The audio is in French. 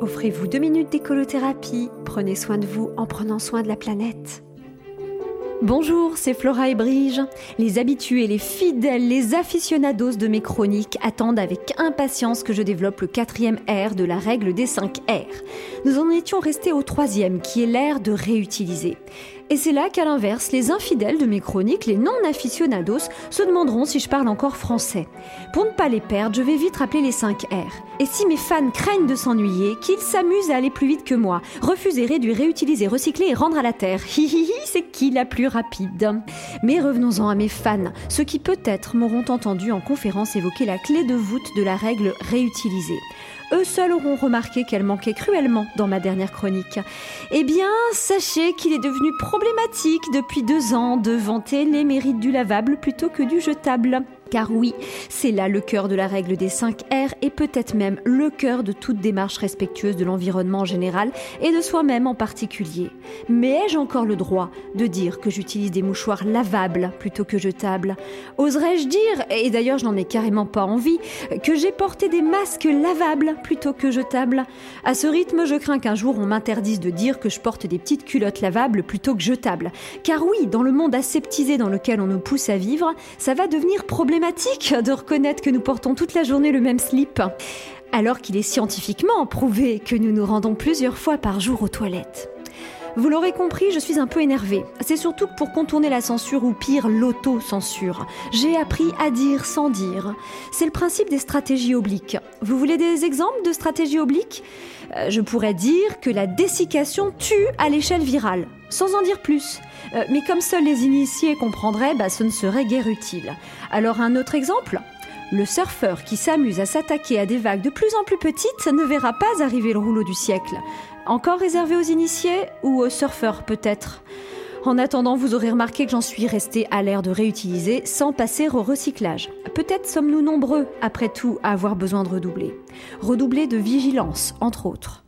Offrez-vous deux minutes d'écolothérapie. Prenez soin de vous en prenant soin de la planète. Bonjour, c'est Flora et Brige. Les habitués, les fidèles, les aficionados de mes chroniques attendent avec impatience que je développe le quatrième R de la règle des 5 R. Nous en étions restés au troisième, qui est l'air de réutiliser. Et c'est là qu'à l'inverse, les infidèles de mes chroniques, les non-aficionados, se demanderont si je parle encore français. Pour ne pas les perdre, je vais vite rappeler les 5 R. Et si mes fans craignent de s'ennuyer, qu'ils s'amusent à aller plus vite que moi, refuser, réduire, réutiliser, recycler et rendre à la terre. Hihihi, c'est qui la plus rapide? Mais revenons-en à mes fans, ceux qui peut-être m'auront entendu en conférence évoquer la clé de voûte de la règle réutiliser eux seuls auront remarqué qu'elle manquait cruellement dans ma dernière chronique. Eh bien, sachez qu'il est devenu problématique depuis deux ans de vanter les mérites du lavable plutôt que du jetable. Car oui, c'est là le cœur de la règle des 5 R et peut-être même le cœur de toute démarche respectueuse de l'environnement en général et de soi-même en particulier. Mais ai-je encore le droit de dire que j'utilise des mouchoirs lavables plutôt que jetables? Oserais-je dire, et d'ailleurs je n'en ai carrément pas envie, que j'ai porté des masques lavables plutôt que jetables? À ce rythme, je crains qu'un jour on m'interdise de dire que je porte des petites culottes lavables plutôt que jetables. Car oui, dans le monde aseptisé dans lequel on nous pousse à vivre, ça va devenir problématique de reconnaître que nous portons toute la journée le même slip, alors qu'il est scientifiquement prouvé que nous nous rendons plusieurs fois par jour aux toilettes. Vous l'aurez compris, je suis un peu énervée. C'est surtout pour contourner la censure ou pire l'auto-censure. J'ai appris à dire sans dire. C'est le principe des stratégies obliques. Vous voulez des exemples de stratégies obliques? Euh, Je pourrais dire que la dessiccation tue à l'échelle virale, sans en dire plus. Euh, mais comme seuls les initiés comprendraient, bah, ce ne serait guère utile. Alors un autre exemple? Le surfeur qui s'amuse à s'attaquer à des vagues de plus en plus petites ne verra pas arriver le rouleau du siècle. Encore réservé aux initiés ou aux surfeurs peut-être? En attendant, vous aurez remarqué que j'en suis restée à l'air de réutiliser sans passer au recyclage. Peut-être sommes-nous nombreux, après tout, à avoir besoin de redoubler. Redoubler de vigilance, entre autres.